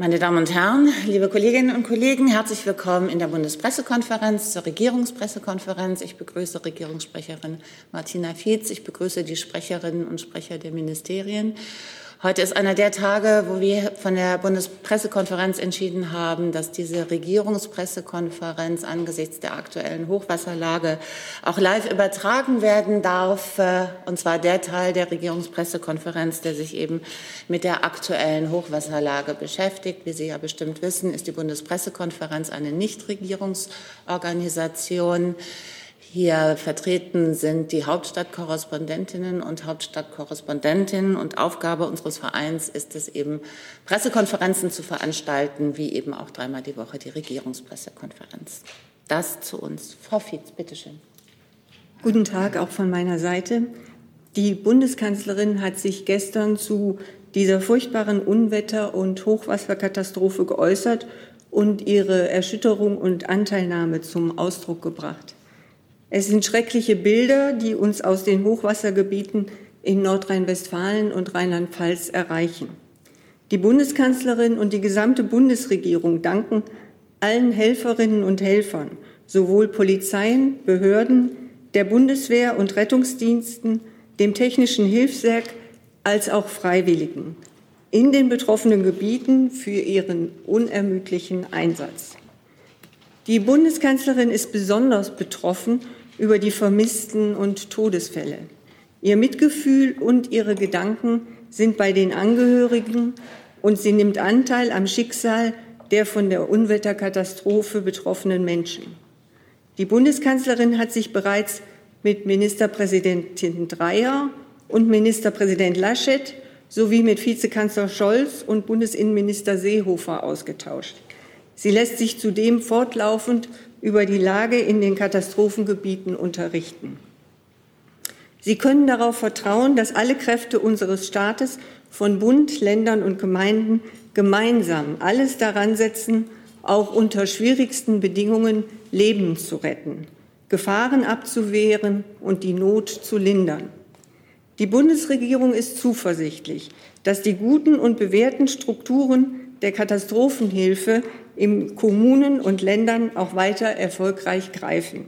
Meine Damen und Herren, liebe Kolleginnen und Kollegen, herzlich willkommen in der Bundespressekonferenz zur Regierungspressekonferenz. Ich begrüße Regierungssprecherin Martina Fietz. Ich begrüße die Sprecherinnen und Sprecher der Ministerien. Heute ist einer der Tage, wo wir von der Bundespressekonferenz entschieden haben, dass diese Regierungspressekonferenz angesichts der aktuellen Hochwasserlage auch live übertragen werden darf. Äh, und zwar der Teil der Regierungspressekonferenz, der sich eben mit der aktuellen Hochwasserlage beschäftigt. Wie Sie ja bestimmt wissen, ist die Bundespressekonferenz eine Nichtregierungsorganisation. Hier vertreten sind die Hauptstadtkorrespondentinnen und Hauptstadtkorrespondentinnen und Aufgabe unseres Vereins ist es eben, Pressekonferenzen zu veranstalten, wie eben auch dreimal die Woche die Regierungspressekonferenz. Das zu uns. Frau Fietz, bitteschön. Guten Tag auch von meiner Seite. Die Bundeskanzlerin hat sich gestern zu dieser furchtbaren Unwetter- und Hochwasserkatastrophe geäußert und ihre Erschütterung und Anteilnahme zum Ausdruck gebracht. Es sind schreckliche Bilder, die uns aus den Hochwassergebieten in Nordrhein-Westfalen und Rheinland-Pfalz erreichen. Die Bundeskanzlerin und die gesamte Bundesregierung danken allen Helferinnen und Helfern, sowohl Polizeien, Behörden, der Bundeswehr und Rettungsdiensten, dem Technischen Hilfswerk als auch Freiwilligen in den betroffenen Gebieten für ihren unermüdlichen Einsatz. Die Bundeskanzlerin ist besonders betroffen über die Vermissten und Todesfälle. Ihr Mitgefühl und ihre Gedanken sind bei den Angehörigen und sie nimmt Anteil am Schicksal der von der Unwetterkatastrophe betroffenen Menschen. Die Bundeskanzlerin hat sich bereits mit Ministerpräsidentin Dreyer und Ministerpräsident Laschet sowie mit Vizekanzler Scholz und Bundesinnenminister Seehofer ausgetauscht. Sie lässt sich zudem fortlaufend über die Lage in den Katastrophengebieten unterrichten. Sie können darauf vertrauen, dass alle Kräfte unseres Staates von Bund, Ländern und Gemeinden gemeinsam alles daran setzen, auch unter schwierigsten Bedingungen Leben zu retten, Gefahren abzuwehren und die Not zu lindern. Die Bundesregierung ist zuversichtlich, dass die guten und bewährten Strukturen der Katastrophenhilfe in Kommunen und Ländern auch weiter erfolgreich greifen.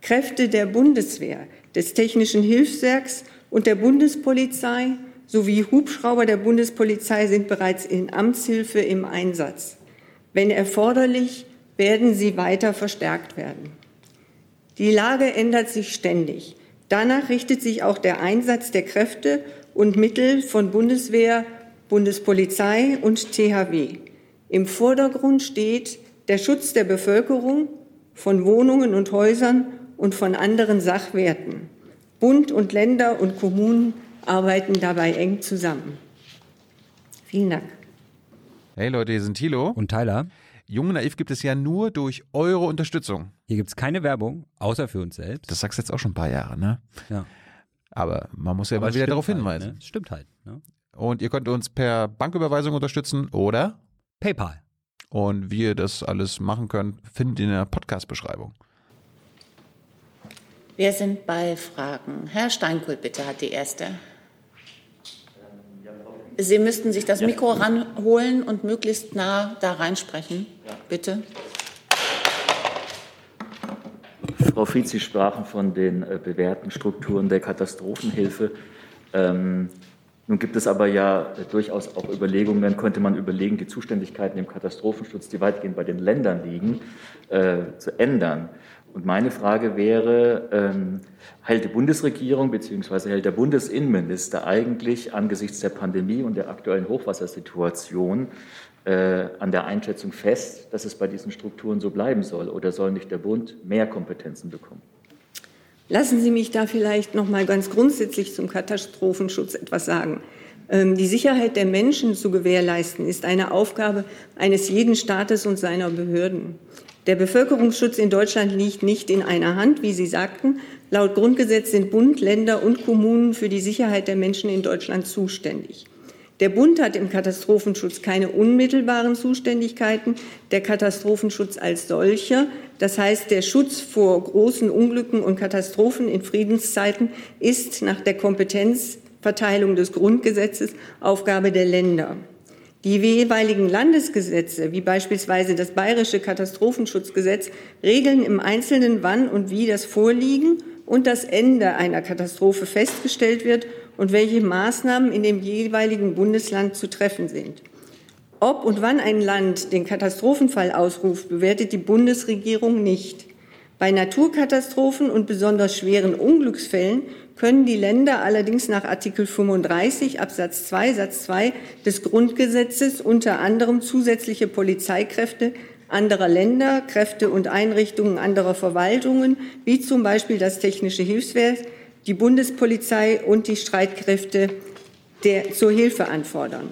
Kräfte der Bundeswehr, des Technischen Hilfswerks und der Bundespolizei sowie Hubschrauber der Bundespolizei sind bereits in Amtshilfe im Einsatz. Wenn erforderlich, werden sie weiter verstärkt werden. Die Lage ändert sich ständig. Danach richtet sich auch der Einsatz der Kräfte und Mittel von Bundeswehr, Bundespolizei und THW. Im Vordergrund steht der Schutz der Bevölkerung von Wohnungen und Häusern und von anderen Sachwerten. Bund und Länder und Kommunen arbeiten dabei eng zusammen. Vielen Dank. Hey Leute, hier sind Thilo und Tyler. Jung und Naiv gibt es ja nur durch eure Unterstützung. Hier gibt es keine Werbung, außer für uns selbst. Das sagst du jetzt auch schon ein paar Jahre, ne? Ja. Aber man muss ja Aber mal wieder darauf halt, hinweisen. Ne? Stimmt halt. Ne? Und ihr könnt uns per Banküberweisung unterstützen oder PayPal. Und wie ihr das alles machen könnt, findet ihr in der Podcast-Beschreibung. Wir sind bei Fragen. Herr Steinkuhl, bitte, hat die erste. Sie müssten sich das Mikro ranholen und möglichst nah da reinsprechen. Bitte. Frau Fietz, Sie sprachen von den äh, bewährten Strukturen der Katastrophenhilfe. Ähm, nun gibt es aber ja durchaus auch Überlegungen, könnte man überlegen, die Zuständigkeiten im Katastrophenschutz, die weitgehend bei den Ländern liegen, äh, zu ändern. Und meine Frage wäre, ähm, hält die Bundesregierung bzw. hält der Bundesinnenminister eigentlich angesichts der Pandemie und der aktuellen Hochwassersituation äh, an der Einschätzung fest, dass es bei diesen Strukturen so bleiben soll? Oder soll nicht der Bund mehr Kompetenzen bekommen? Lassen Sie mich da vielleicht noch mal ganz grundsätzlich zum Katastrophenschutz etwas sagen. Ähm, die Sicherheit der Menschen zu gewährleisten, ist eine Aufgabe eines jeden Staates und seiner Behörden. Der Bevölkerungsschutz in Deutschland liegt nicht in einer Hand, wie Sie sagten. Laut Grundgesetz sind Bund, Länder und Kommunen für die Sicherheit der Menschen in Deutschland zuständig. Der Bund hat im Katastrophenschutz keine unmittelbaren Zuständigkeiten. Der Katastrophenschutz als solcher, das heißt der Schutz vor großen Unglücken und Katastrophen in Friedenszeiten, ist nach der Kompetenzverteilung des Grundgesetzes Aufgabe der Länder. Die jeweiligen Landesgesetze, wie beispielsweise das bayerische Katastrophenschutzgesetz, regeln im Einzelnen, wann und wie das Vorliegen und das Ende einer Katastrophe festgestellt wird und welche Maßnahmen in dem jeweiligen Bundesland zu treffen sind. Ob und wann ein Land den Katastrophenfall ausruft, bewertet die Bundesregierung nicht. Bei Naturkatastrophen und besonders schweren Unglücksfällen können die Länder allerdings nach Artikel 35 Absatz 2 Satz 2 des Grundgesetzes unter anderem zusätzliche Polizeikräfte anderer Länder, Kräfte und Einrichtungen anderer Verwaltungen, wie zum Beispiel das Technische Hilfswerk, die Bundespolizei und die Streitkräfte der, zur Hilfe anfordern.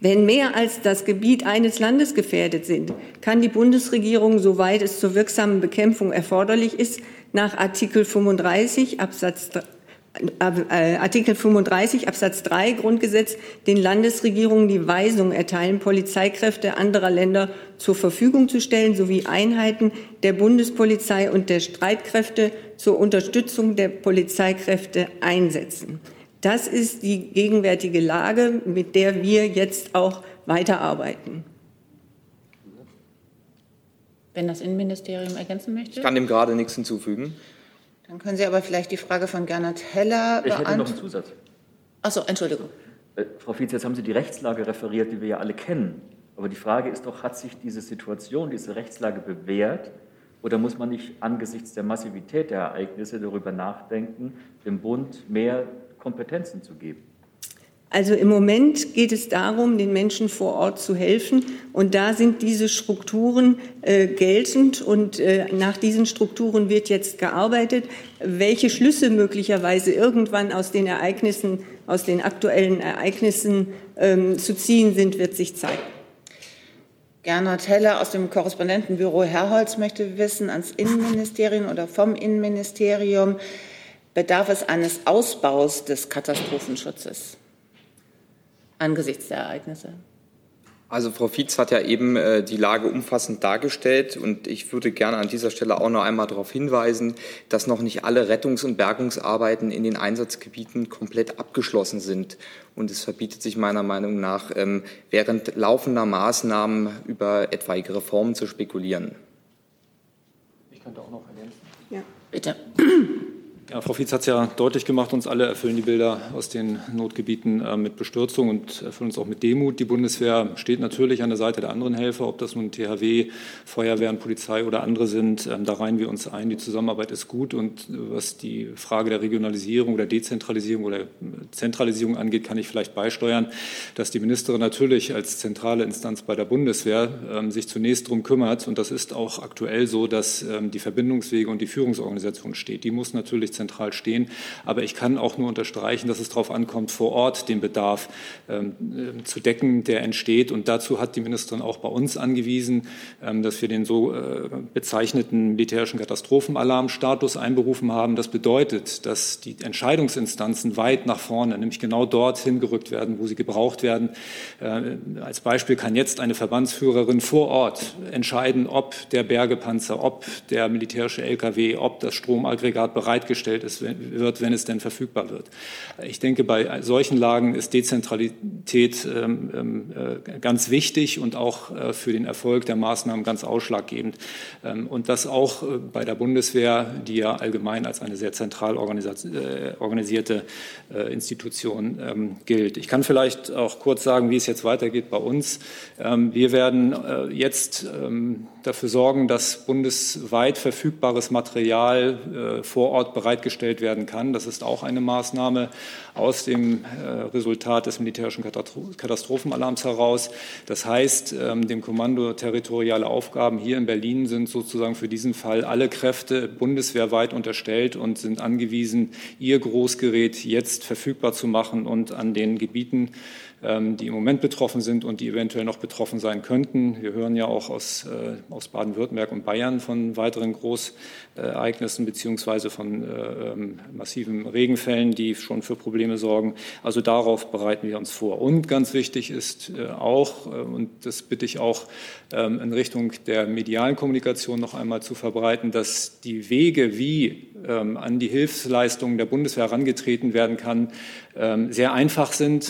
Wenn mehr als das Gebiet eines Landes gefährdet sind, kann die Bundesregierung, soweit es zur wirksamen Bekämpfung erforderlich ist, nach Artikel 35 Absatz Artikel 35 Absatz 3 Grundgesetz den Landesregierungen die Weisung erteilen, Polizeikräfte anderer Länder zur Verfügung zu stellen sowie Einheiten der Bundespolizei und der Streitkräfte zur Unterstützung der Polizeikräfte einsetzen. Das ist die gegenwärtige Lage, mit der wir jetzt auch weiterarbeiten. Wenn das Innenministerium ergänzen möchte? Ich kann dem gerade nichts hinzufügen. Dann können Sie aber vielleicht die Frage von Gernot Heller beantworten. Ich hätte noch einen Zusatz. Achso, Entschuldigung. Äh, Frau Fietz, jetzt haben Sie die Rechtslage referiert, die wir ja alle kennen. Aber die Frage ist doch, hat sich diese Situation, diese Rechtslage bewährt? Oder muss man nicht angesichts der Massivität der Ereignisse darüber nachdenken, dem Bund mehr Kompetenzen zu geben? Also im Moment geht es darum, den Menschen vor Ort zu helfen. Und da sind diese Strukturen äh, geltend. Und äh, nach diesen Strukturen wird jetzt gearbeitet. Welche Schlüsse möglicherweise irgendwann aus den Ereignissen, aus den aktuellen Ereignissen ähm, zu ziehen sind, wird sich zeigen. Gernot Heller aus dem Korrespondentenbüro Herholz möchte wissen, ans Innenministerium oder vom Innenministerium, bedarf es eines Ausbaus des Katastrophenschutzes angesichts der Ereignisse? Also Frau Fietz hat ja eben äh, die Lage umfassend dargestellt und ich würde gerne an dieser Stelle auch noch einmal darauf hinweisen, dass noch nicht alle Rettungs- und Bergungsarbeiten in den Einsatzgebieten komplett abgeschlossen sind. Und es verbietet sich meiner Meinung nach, ähm, während laufender Maßnahmen über etwaige Reformen zu spekulieren. Ich könnte auch noch ergänzen. Ja, bitte. Ja, Frau Fietz hat es ja deutlich gemacht, uns alle erfüllen die Bilder aus den Notgebieten äh, mit Bestürzung und erfüllen uns auch mit Demut. Die Bundeswehr steht natürlich an der Seite der anderen Helfer, ob das nun THW, Feuerwehren, Polizei oder andere sind. Ähm, da reihen wir uns ein. Die Zusammenarbeit ist gut und äh, was die Frage der Regionalisierung oder Dezentralisierung oder Zentralisierung angeht, kann ich vielleicht beisteuern, dass die Ministerin natürlich als zentrale Instanz bei der Bundeswehr ähm, sich zunächst darum kümmert und das ist auch aktuell so, dass ähm, die Verbindungswege und die Führungsorganisation steht. Die muss natürlich zentral stehen. Aber ich kann auch nur unterstreichen, dass es darauf ankommt, vor Ort den Bedarf ähm, äh, zu decken, der entsteht. Und dazu hat die Ministerin auch bei uns angewiesen, ähm, dass wir den so äh, bezeichneten militärischen Katastrophenalarmstatus einberufen haben. Das bedeutet, dass die Entscheidungsinstanzen weit nach vorne, nämlich genau dorthin gerückt werden, wo sie gebraucht werden. Äh, als Beispiel kann jetzt eine Verbandsführerin vor Ort entscheiden, ob der Bergepanzer, ob der militärische LKW, ob das Stromaggregat bereitgestellt bereitgestellt wird, wenn es denn verfügbar wird. Ich denke, bei solchen Lagen ist Dezentralität ähm, ähm, äh, ganz wichtig und auch äh, für den Erfolg der Maßnahmen ganz ausschlaggebend. Ähm, und das auch äh, bei der Bundeswehr, die ja allgemein als eine sehr zentral organisierte Institution gilt. Ich kann vielleicht auch kurz sagen, wie es jetzt weitergeht bei uns. Wir werden jetzt dafür sorgen, dass bundesweit verfügbares Material vor Ort bereit bereitgestellt werden kann. Das ist auch eine Maßnahme aus dem äh, Resultat des militärischen Katastrophenalarms heraus. Das heißt, ähm, dem Kommando territoriale Aufgaben hier in Berlin sind sozusagen für diesen Fall alle Kräfte bundeswehrweit unterstellt und sind angewiesen, ihr Großgerät jetzt verfügbar zu machen und an den Gebieten, ähm, die im Moment betroffen sind und die eventuell noch betroffen sein könnten. Wir hören ja auch aus, äh, aus Baden-Württemberg und Bayern von weiteren Großereignissen beziehungsweise von äh, ähm, massiven Regenfällen, die schon für Probleme sorgen. Also darauf bereiten wir uns vor. Und ganz wichtig ist äh, auch, und das bitte ich auch ähm, in Richtung der medialen Kommunikation noch einmal zu verbreiten, dass die Wege, wie an die Hilfsleistungen der Bundeswehr herangetreten werden kann, sehr einfach sind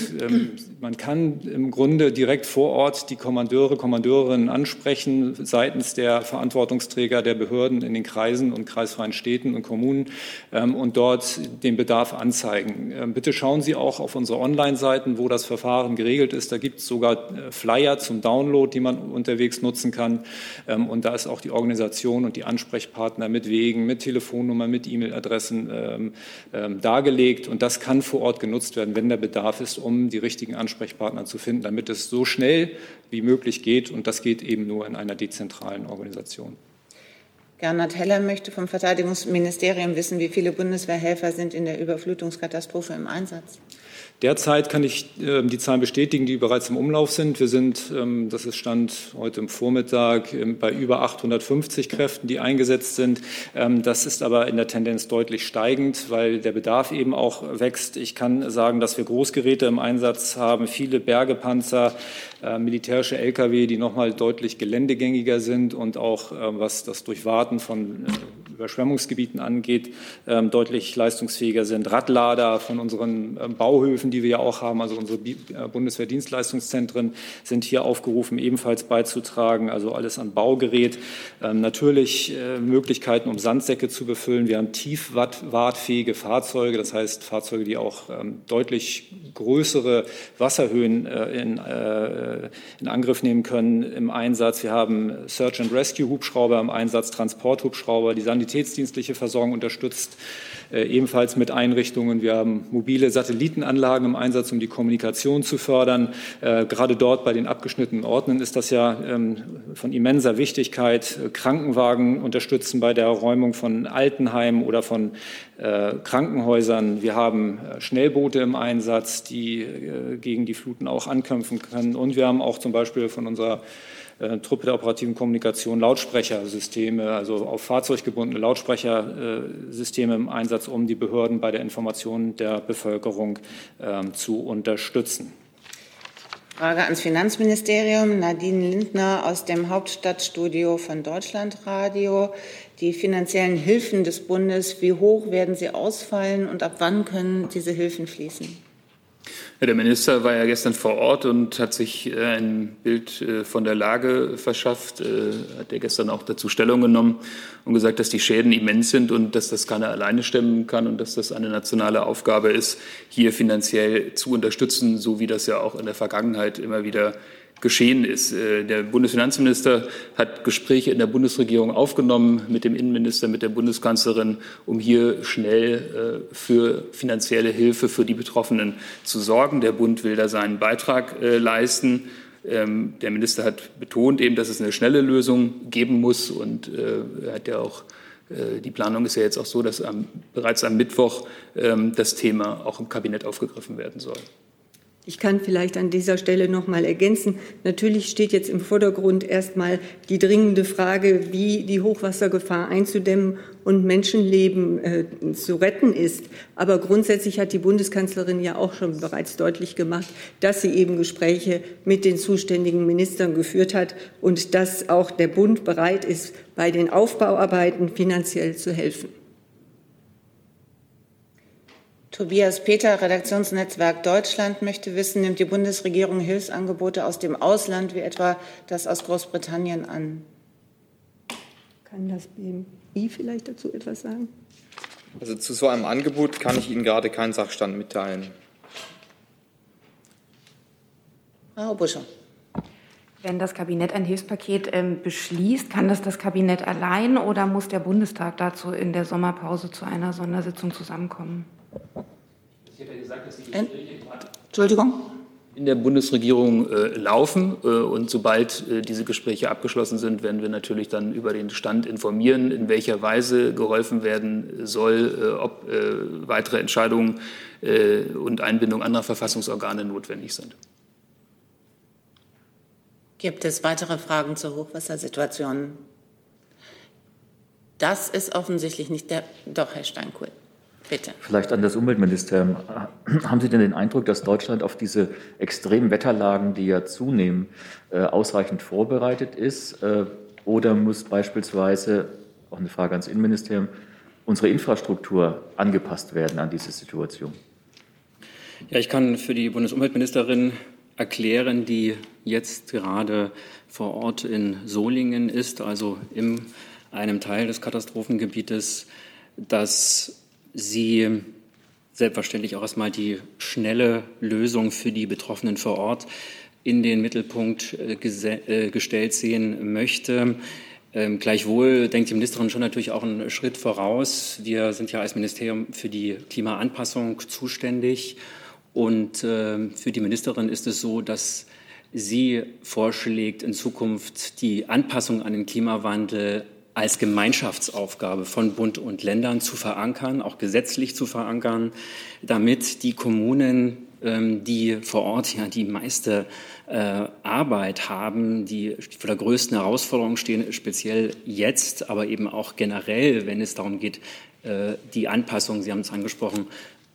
man kann im Grunde direkt vor Ort die Kommandeure, Kommandeurinnen ansprechen seitens der Verantwortungsträger der Behörden in den Kreisen und kreisfreien Städten und Kommunen ähm, und dort den Bedarf anzeigen. Bitte schauen Sie auch auf unsere Online-Seiten, wo das Verfahren geregelt ist. Da gibt es sogar äh, Flyer zum Download, die man unterwegs nutzen kann. Ähm, und da ist auch die Organisation und die Ansprechpartner mit Wegen, mit Telefonnummern, mit E-Mail-Adressen ähm, ähm, dargelegt. Und das kann vor Ort genutzt werden, wenn der Bedarf ist, um die richtigen Ansprechpartner zu finden, damit es so schnell wie möglich geht. Und das geht eben nur in einer dezentralen Organisation. Gernot Heller möchte vom Verteidigungsministerium wissen, wie viele Bundeswehrhelfer sind in der Überflutungskatastrophe im Einsatz. Derzeit kann ich äh, die Zahlen bestätigen, die bereits im Umlauf sind. Wir sind, ähm, das ist Stand heute im Vormittag, ähm, bei über 850 Kräften, die eingesetzt sind. Ähm, das ist aber in der Tendenz deutlich steigend, weil der Bedarf eben auch wächst. Ich kann sagen, dass wir Großgeräte im Einsatz haben, viele Bergepanzer, äh, militärische Lkw, die nochmal deutlich geländegängiger sind und auch, äh, was das Durchwarten von äh, Überschwemmungsgebieten angeht, ähm, deutlich leistungsfähiger sind. Radlader von unseren ähm, Bauhöfen, die wir ja auch haben, also unsere Bundeswehrdienstleistungszentren, sind hier aufgerufen, ebenfalls beizutragen. Also alles an Baugerät. Ähm, natürlich Möglichkeiten, um Sandsäcke zu befüllen. Wir haben tiefwartfähige Fahrzeuge, das heißt Fahrzeuge, die auch deutlich größere Wasserhöhen in, in Angriff nehmen können im Einsatz. Wir haben Search and Rescue Hubschrauber im Einsatz, Transporthubschrauber, die sanitätsdienstliche Versorgung unterstützt, äh, ebenfalls mit Einrichtungen. Wir haben mobile Satellitenanlagen im Einsatz, um die Kommunikation zu fördern. Äh, gerade dort bei den abgeschnittenen Orten ist das ja ähm, von immenser Wichtigkeit. Krankenwagen unterstützen bei der Räumung von Altenheimen oder von äh, Krankenhäusern. Wir haben Schnellboote im Einsatz, die gegen die Fluten auch ankämpfen können. Und wir haben auch zum Beispiel von unserer äh, Truppe der operativen Kommunikation Lautsprechersysteme, also auf Fahrzeug gebundene Lautsprechersysteme im Einsatz, um die Behörden bei der Information der Bevölkerung äh, zu unterstützen. Frage ans Finanzministerium. Nadine Lindner aus dem Hauptstadtstudio von Deutschlandradio. Die finanziellen Hilfen des Bundes, wie hoch werden sie ausfallen und ab wann können diese Hilfen fließen? Ja, der Minister war ja gestern vor Ort und hat sich äh, ein Bild äh, von der Lage verschafft, äh, hat er gestern auch dazu Stellung genommen und gesagt, dass die Schäden immens sind und dass das keiner alleine stemmen kann und dass das eine nationale Aufgabe ist, hier finanziell zu unterstützen, so wie das ja auch in der Vergangenheit immer wieder geschehen ist. Äh, der Bundesfinanzminister hat Gespräche in der Bundesregierung aufgenommen mit dem Innenminister, mit der Bundeskanzlerin, um hier schnell äh, für finanzielle Hilfe für die Betroffenen zu sorgen. Der Bund will da seinen Beitrag äh, leisten. Ähm, der Minister hat betont eben, dass es eine schnelle Lösung geben muss und hat ja auch die Planung ist ja jetzt auch so, dass am, bereits am Mittwoch ähm, das Thema auch im Kabinett aufgegriffen werden soll. Ich kann vielleicht an dieser Stelle noch mal ergänzen. Natürlich steht jetzt im Vordergrund erstmal die dringende Frage, wie die Hochwassergefahr einzudämmen und Menschenleben äh, zu retten ist. Aber grundsätzlich hat die Bundeskanzlerin ja auch schon bereits deutlich gemacht, dass sie eben Gespräche mit den zuständigen Ministern geführt hat und dass auch der Bund bereit ist, bei den Aufbauarbeiten finanziell zu helfen. Tobias Peter, Redaktionsnetzwerk Deutschland, möchte wissen, nimmt die Bundesregierung Hilfsangebote aus dem Ausland, wie etwa das aus Großbritannien, an? Kann das BMI vielleicht dazu etwas sagen? Also zu so einem Angebot kann ich Ihnen gerade keinen Sachstand mitteilen. Frau Buscher. Wenn das Kabinett ein Hilfspaket ähm, beschließt, kann das das Kabinett allein oder muss der Bundestag dazu in der Sommerpause zu einer Sondersitzung zusammenkommen? Ich hätte gesagt, dass die Gespräche Entschuldigung. in der Bundesregierung äh, laufen. Äh, und sobald äh, diese Gespräche abgeschlossen sind, werden wir natürlich dann über den Stand informieren, in welcher Weise geholfen werden soll, äh, ob äh, weitere Entscheidungen äh, und Einbindung anderer Verfassungsorgane notwendig sind. Gibt es weitere Fragen zur Hochwassersituation? Das ist offensichtlich nicht der. Doch, Herr Steinkuhl. Bitte. Vielleicht an das Umweltministerium. Haben Sie denn den Eindruck, dass Deutschland auf diese extremen Wetterlagen, die ja zunehmen, äh, ausreichend vorbereitet ist? Äh, oder muss beispielsweise, auch eine Frage ans Innenministerium, unsere Infrastruktur angepasst werden an diese Situation? Ja, ich kann für die Bundesumweltministerin erklären, die jetzt gerade vor Ort in Solingen ist, also in einem Teil des Katastrophengebietes, dass sie selbstverständlich auch erstmal die schnelle Lösung für die Betroffenen vor Ort in den Mittelpunkt äh, äh, gestellt sehen möchte. Ähm, gleichwohl denkt die Ministerin schon natürlich auch einen Schritt voraus. Wir sind ja als Ministerium für die Klimaanpassung zuständig. Und äh, für die Ministerin ist es so, dass sie vorschlägt, in Zukunft die Anpassung an den Klimawandel als Gemeinschaftsaufgabe von Bund und Ländern zu verankern, auch gesetzlich zu verankern, damit die Kommunen, ähm, die vor Ort ja die meiste äh, Arbeit haben, die vor der größten Herausforderung stehen, speziell jetzt, aber eben auch generell, wenn es darum geht, äh, die Anpassung, Sie haben es angesprochen,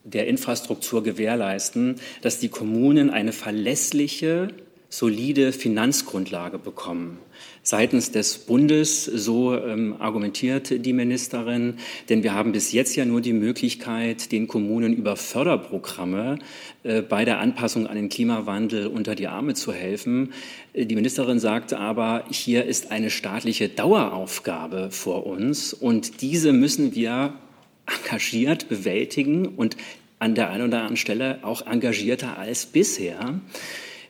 der Infrastruktur gewährleisten, dass die Kommunen eine verlässliche, solide Finanzgrundlage bekommen seitens des Bundes, so ähm, argumentiert die Ministerin. Denn wir haben bis jetzt ja nur die Möglichkeit, den Kommunen über Förderprogramme äh, bei der Anpassung an den Klimawandel unter die Arme zu helfen. Äh, die Ministerin sagte aber, hier ist eine staatliche Daueraufgabe vor uns und diese müssen wir engagiert bewältigen und an der einen oder anderen Stelle auch engagierter als bisher.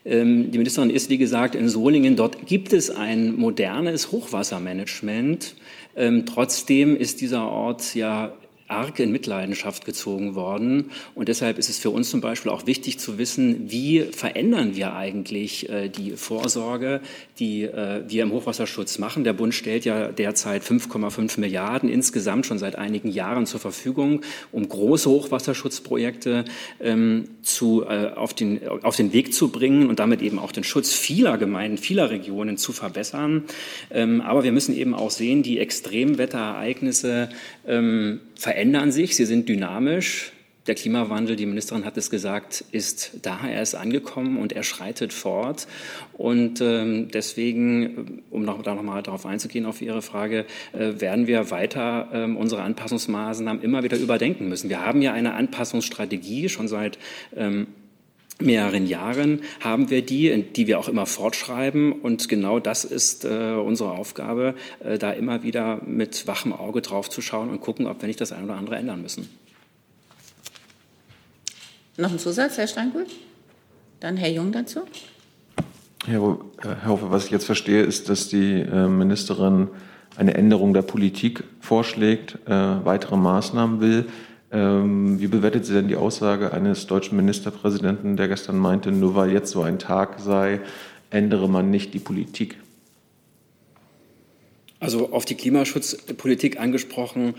Ähm, die Ministerin ist, wie gesagt, in Solingen. Dort gibt es ein modernes Hochwassermanagement. Ähm, trotzdem ist dieser Ort ja arg in Mitleidenschaft gezogen worden. Und deshalb ist es für uns zum Beispiel auch wichtig zu wissen, wie verändern wir eigentlich äh, die Vorsorge, die äh, wir im Hochwasserschutz machen. Der Bund stellt ja derzeit 5,5 Milliarden insgesamt schon seit einigen Jahren zur Verfügung, um große Hochwasserschutzprojekte ähm, zu, äh, auf, den, auf den Weg zu bringen und damit eben auch den Schutz vieler Gemeinden, vieler Regionen zu verbessern. Ähm, aber wir müssen eben auch sehen, die Extremwetterereignisse ähm, verändern sich, sie sind dynamisch. Der Klimawandel, die Ministerin hat es gesagt, ist da, er ist angekommen und er schreitet fort. Und ähm, deswegen, um noch, da nochmal darauf einzugehen, auf Ihre Frage, äh, werden wir weiter ähm, unsere Anpassungsmaßnahmen immer wieder überdenken müssen. Wir haben ja eine Anpassungsstrategie schon seit ähm, mehreren Jahren haben wir die, die wir auch immer fortschreiben. Und genau das ist äh, unsere Aufgabe, äh, da immer wieder mit wachem Auge drauf zu schauen und gucken, ob wir nicht das eine oder andere ändern müssen. Noch ein Zusatz, Herr Steingut? Dann Herr Jung dazu. Herr, äh, Herr Hofer, was ich jetzt verstehe, ist, dass die äh, Ministerin eine Änderung der Politik vorschlägt, äh, weitere Maßnahmen will. Ähm, wie bewertet sie denn die Aussage eines deutschen Ministerpräsidenten, der gestern meinte, nur weil jetzt so ein Tag sei, ändere man nicht die Politik? Also auf die Klimaschutzpolitik angesprochen,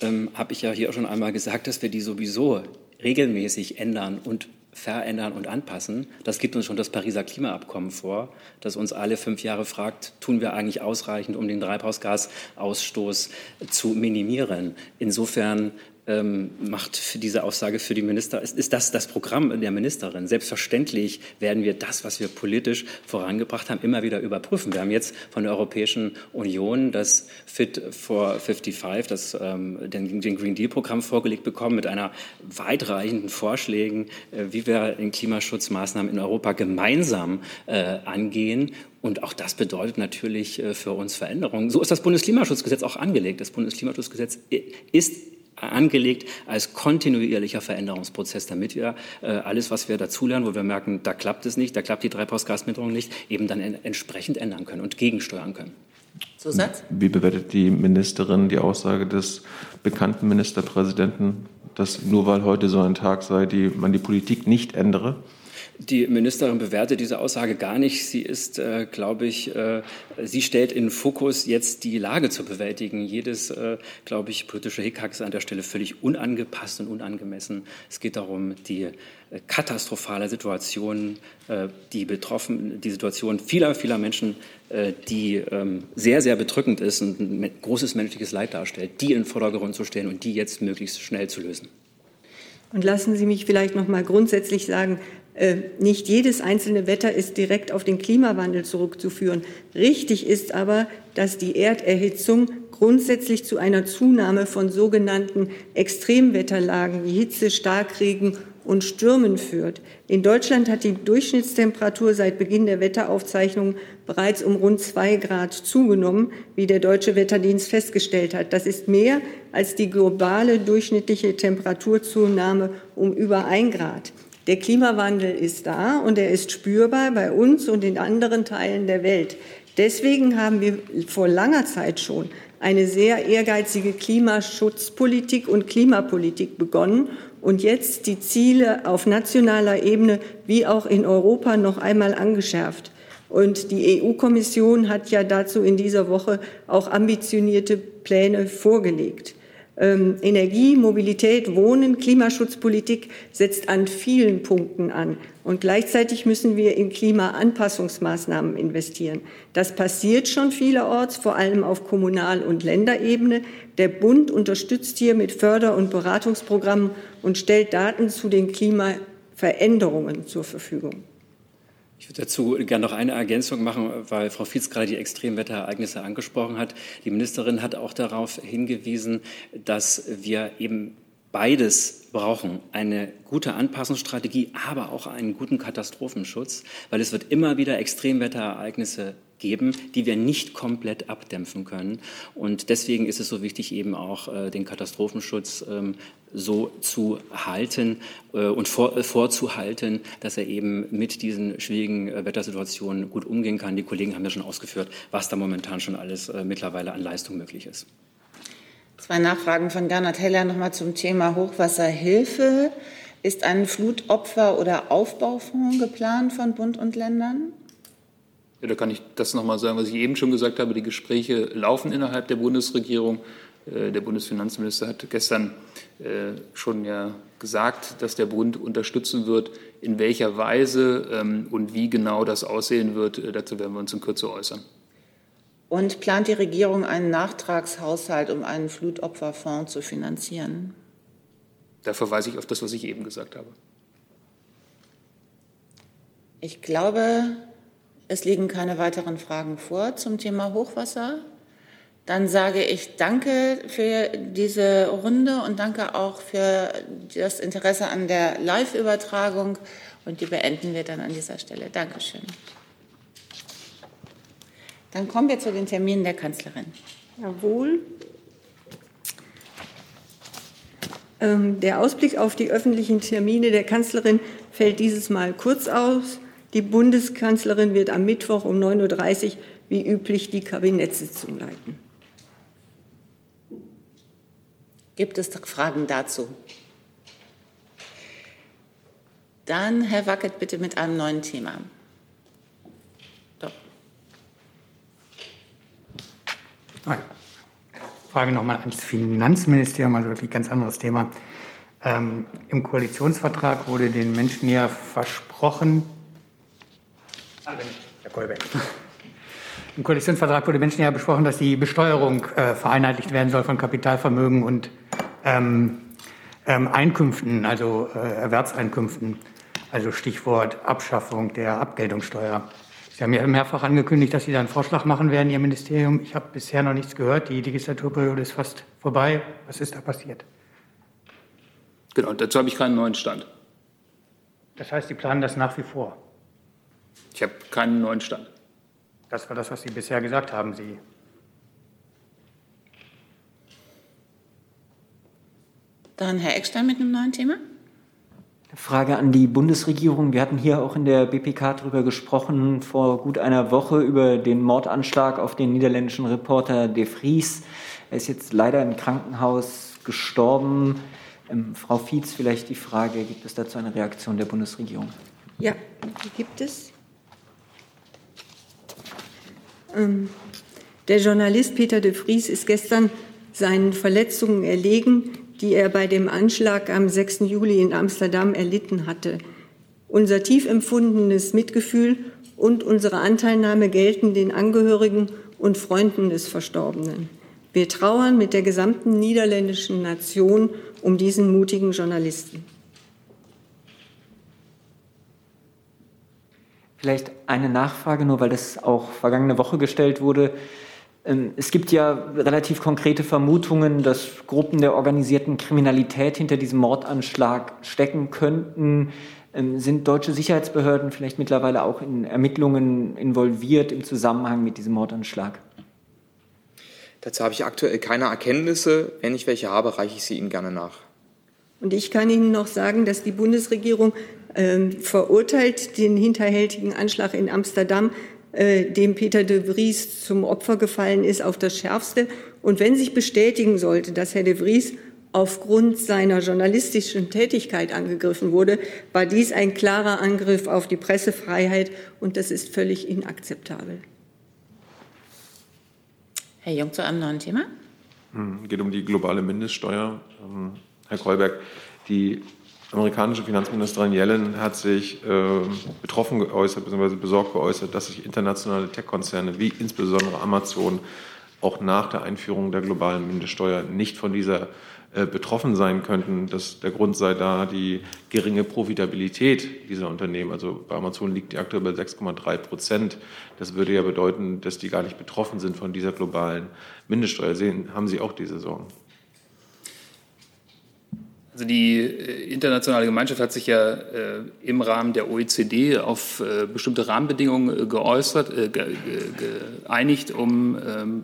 ähm, habe ich ja hier schon einmal gesagt, dass wir die sowieso regelmäßig ändern und verändern und anpassen. Das gibt uns schon das Pariser Klimaabkommen vor, das uns alle fünf Jahre fragt, tun wir eigentlich ausreichend, um den Treibhausgasausstoß zu minimieren. Insofern ähm, macht für diese Aussage für die Minister, ist, ist das das Programm der Ministerin. Selbstverständlich werden wir das, was wir politisch vorangebracht haben, immer wieder überprüfen. Wir haben jetzt von der Europäischen Union das Fit for 55, das, ähm, den, den Green Deal-Programm vorgelegt bekommen mit einer weitreichenden Vorschlägen, äh, wie wir den Klimaschutzmaßnahmen in Europa gemeinsam äh, angehen. Und auch das bedeutet natürlich äh, für uns Veränderungen. So ist das Bundesklimaschutzgesetz auch angelegt. Das Bundesklimaschutzgesetz ist angelegt als kontinuierlicher Veränderungsprozess, damit wir äh, alles, was wir dazulernen, wo wir merken, da klappt es nicht, da klappt die Treibhausgasminderung nicht, eben dann en entsprechend ändern können und gegensteuern können. Zusatz? Wie bewertet die Ministerin die Aussage des bekannten Ministerpräsidenten, dass nur weil heute so ein Tag sei, die, man die Politik nicht ändere? Die Ministerin bewertet diese Aussage gar nicht. Sie ist, äh, glaube ich, äh, sie stellt in Fokus, jetzt die Lage zu bewältigen. Jedes, äh, glaube ich, politische Hickhack ist an der Stelle völlig unangepasst und unangemessen. Es geht darum, die äh, katastrophale Situation, äh, die betroffen, die Situation vieler, vieler Menschen, äh, die ähm, sehr, sehr bedrückend ist und ein großes menschliches Leid darstellt, die in den Vordergrund zu stellen und die jetzt möglichst schnell zu lösen. Und lassen Sie mich vielleicht noch mal grundsätzlich sagen, nicht jedes einzelne Wetter ist direkt auf den Klimawandel zurückzuführen. Richtig ist aber, dass die Erderhitzung grundsätzlich zu einer Zunahme von sogenannten Extremwetterlagen wie Hitze, Starkregen, und Stürmen führt. In Deutschland hat die Durchschnittstemperatur seit Beginn der Wetteraufzeichnungen bereits um rund zwei Grad zugenommen, wie der Deutsche Wetterdienst festgestellt hat. Das ist mehr als die globale durchschnittliche Temperaturzunahme um über ein Grad. Der Klimawandel ist da und er ist spürbar bei uns und in anderen Teilen der Welt. Deswegen haben wir vor langer Zeit schon eine sehr ehrgeizige Klimaschutzpolitik und Klimapolitik begonnen und jetzt die Ziele auf nationaler Ebene wie auch in Europa noch einmal angeschärft. Und die EU-Kommission hat ja dazu in dieser Woche auch ambitionierte Pläne vorgelegt. Ähm, Energie, Mobilität, Wohnen, Klimaschutzpolitik setzt an vielen Punkten an. Und gleichzeitig müssen wir in Klimaanpassungsmaßnahmen investieren. Das passiert schon vielerorts, vor allem auf Kommunal- und Länderebene. Der Bund unterstützt hier mit Förder- und Beratungsprogrammen und stellt Daten zu den Klimaveränderungen zur Verfügung. Ich würde dazu gerne noch eine Ergänzung machen, weil Frau Fietz gerade die Extremwetterereignisse angesprochen hat. Die Ministerin hat auch darauf hingewiesen, dass wir eben beides brauchen. Eine gute Anpassungsstrategie, aber auch einen guten Katastrophenschutz, weil es wird immer wieder Extremwetterereignisse geben, die wir nicht komplett abdämpfen können. Und deswegen ist es so wichtig, eben auch äh, den Katastrophenschutz ähm, so zu halten äh, und vor, äh, vorzuhalten, dass er eben mit diesen schwierigen äh, Wettersituationen gut umgehen kann. Die Kollegen haben ja schon ausgeführt, was da momentan schon alles äh, mittlerweile an Leistung möglich ist. Zwei Nachfragen von Gernot Heller nochmal zum Thema Hochwasserhilfe. Ist ein Flutopfer- oder Aufbaufonds geplant von Bund und Ländern? Ja, da kann ich das noch mal sagen, was ich eben schon gesagt habe. Die Gespräche laufen innerhalb der Bundesregierung. Äh, der Bundesfinanzminister hat gestern äh, schon ja gesagt, dass der Bund unterstützen wird. In welcher Weise ähm, und wie genau das aussehen wird, äh, dazu werden wir uns in Kürze äußern. Und plant die Regierung einen Nachtragshaushalt, um einen Flutopferfonds zu finanzieren? Da verweise ich auf das, was ich eben gesagt habe. Ich glaube, es liegen keine weiteren Fragen vor zum Thema Hochwasser. Dann sage ich danke für diese Runde und danke auch für das Interesse an der Live-Übertragung. Und die beenden wir dann an dieser Stelle. Dankeschön. Dann kommen wir zu den Terminen der Kanzlerin. Jawohl. Ähm, der Ausblick auf die öffentlichen Termine der Kanzlerin fällt dieses Mal kurz aus. Die Bundeskanzlerin wird am Mittwoch um 9.30 Uhr wie üblich die Kabinettssitzung leiten. Gibt es Fragen dazu? Dann, Herr Wackett, bitte mit einem neuen Thema. Doch. Frage nochmal ans Finanzministerium, also wirklich ganz anderes Thema. Ähm, Im Koalitionsvertrag wurde den Menschen ja versprochen, Herr Kolbeck. Im Koalitionsvertrag wurde Menschen ja besprochen, dass die Besteuerung äh, vereinheitlicht werden soll von Kapitalvermögen und ähm, ähm, Einkünften, also äh, Erwerbseinkünften, also Stichwort Abschaffung der Abgeltungssteuer. Sie haben ja mehrfach angekündigt, dass Sie da einen Vorschlag machen werden, Ihr Ministerium. Ich habe bisher noch nichts gehört. Die Legislaturperiode ist fast vorbei. Was ist da passiert? Genau, dazu habe ich keinen neuen Stand. Das heißt, Sie planen das nach wie vor? Ich habe keinen neuen Stand. Das war das, was Sie bisher gesagt haben. Sie Dann Herr Eckstein mit einem neuen Thema. Frage an die Bundesregierung. Wir hatten hier auch in der BPK darüber gesprochen, vor gut einer Woche, über den Mordanschlag auf den niederländischen Reporter De Vries. Er ist jetzt leider im Krankenhaus gestorben. Ähm, Frau Fietz, vielleicht die Frage, gibt es dazu eine Reaktion der Bundesregierung? Ja, die gibt es. Ähm, der Journalist Peter de Vries ist gestern seinen Verletzungen erlegen, die er bei dem Anschlag am 6. Juli in Amsterdam erlitten hatte. Unser tief empfundenes Mitgefühl und unsere Anteilnahme gelten den Angehörigen und Freunden des Verstorbenen. Wir trauern mit der gesamten niederländischen Nation um diesen mutigen Journalisten. Vielleicht eine Nachfrage, nur weil das auch vergangene Woche gestellt wurde. Ähm, es gibt ja relativ konkrete Vermutungen, dass Gruppen der organisierten Kriminalität hinter diesem Mordanschlag stecken könnten. Ähm, sind deutsche Sicherheitsbehörden vielleicht mittlerweile auch in Ermittlungen involviert im Zusammenhang mit diesem Mordanschlag? Dazu habe ich aktuell keine Erkenntnisse. Wenn ich welche habe, reiche ich sie Ihnen gerne nach. Und ich kann Ihnen noch sagen, dass die Bundesregierung verurteilt den hinterhältigen Anschlag in Amsterdam äh, dem Peter de Vries zum Opfer gefallen ist, auf das Schärfste. Und wenn sich bestätigen sollte, dass Herr de Vries aufgrund seiner journalistischen Tätigkeit angegriffen wurde, war dies ein klarer Angriff auf die Pressefreiheit und das ist völlig inakzeptabel. Herr Jung zu einem neuen Thema. Es hm, geht um die globale Mindeststeuer. Ähm, Herr Kolberg, die amerikanische Finanzministerin Yellen hat sich äh, betroffen geäußert, bzw. besorgt geäußert, dass sich internationale Tech-Konzerne wie insbesondere Amazon auch nach der Einführung der globalen Mindeststeuer nicht von dieser äh, betroffen sein könnten. Dass der Grund sei da die geringe Profitabilität dieser Unternehmen. Also bei Amazon liegt die aktuell bei 6,3 Prozent. Das würde ja bedeuten, dass die gar nicht betroffen sind von dieser globalen Mindeststeuer. Sehen, haben Sie auch diese Sorgen? Also die äh, internationale Gemeinschaft hat sich ja äh, im Rahmen der OECD auf äh, bestimmte Rahmenbedingungen äh, geäußert, äh, ge, geeinigt, um ähm,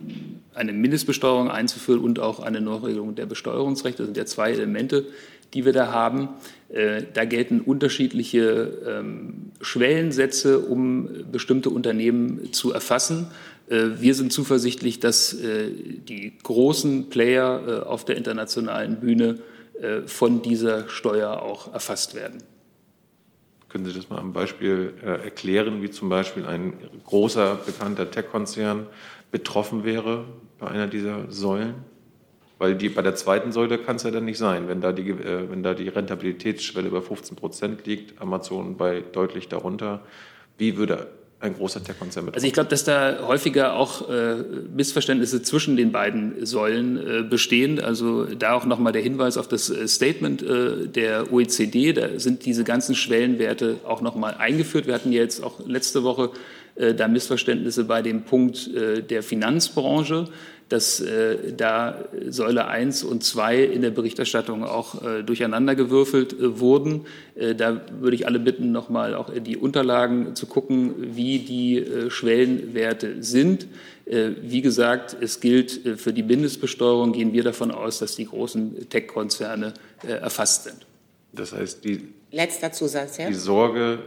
eine Mindestbesteuerung einzuführen und auch eine Neuregelung der Besteuerungsrechte. Das sind ja zwei Elemente, die wir da haben. Äh, da gelten unterschiedliche ähm, Schwellensätze, um bestimmte Unternehmen zu erfassen. Wir sind zuversichtlich, dass die großen Player auf der internationalen Bühne von dieser Steuer auch erfasst werden. Können Sie das mal am Beispiel äh, erklären, wie zum Beispiel ein großer bekannter Tech-Konzern betroffen wäre bei einer dieser Säulen? Weil die, bei der zweiten Säule kann es ja dann nicht sein, wenn da, die, äh, wenn da die Rentabilitätsschwelle über 15 Prozent liegt, Amazon bei deutlich darunter. Wie würde ein großer Tech-Konzern mit. Also ich glaube, dass da häufiger auch äh, Missverständnisse zwischen den beiden Säulen äh, bestehen. Also da auch nochmal der Hinweis auf das äh, Statement äh, der OECD. Da sind diese ganzen Schwellenwerte auch nochmal eingeführt. Wir hatten jetzt auch letzte Woche da Missverständnisse bei dem Punkt äh, der Finanzbranche dass äh, da Säule 1 und 2 in der Berichterstattung auch äh, durcheinandergewürfelt äh, wurden. Äh, da würde ich alle bitten, nochmal auch in die Unterlagen zu gucken, wie die äh, Schwellenwerte sind. Äh, wie gesagt, es gilt äh, für die Mindestbesteuerung, gehen wir davon aus, dass die großen Tech-Konzerne äh, erfasst sind. Das heißt, die, Letzter Zusatz, ja? die Sorge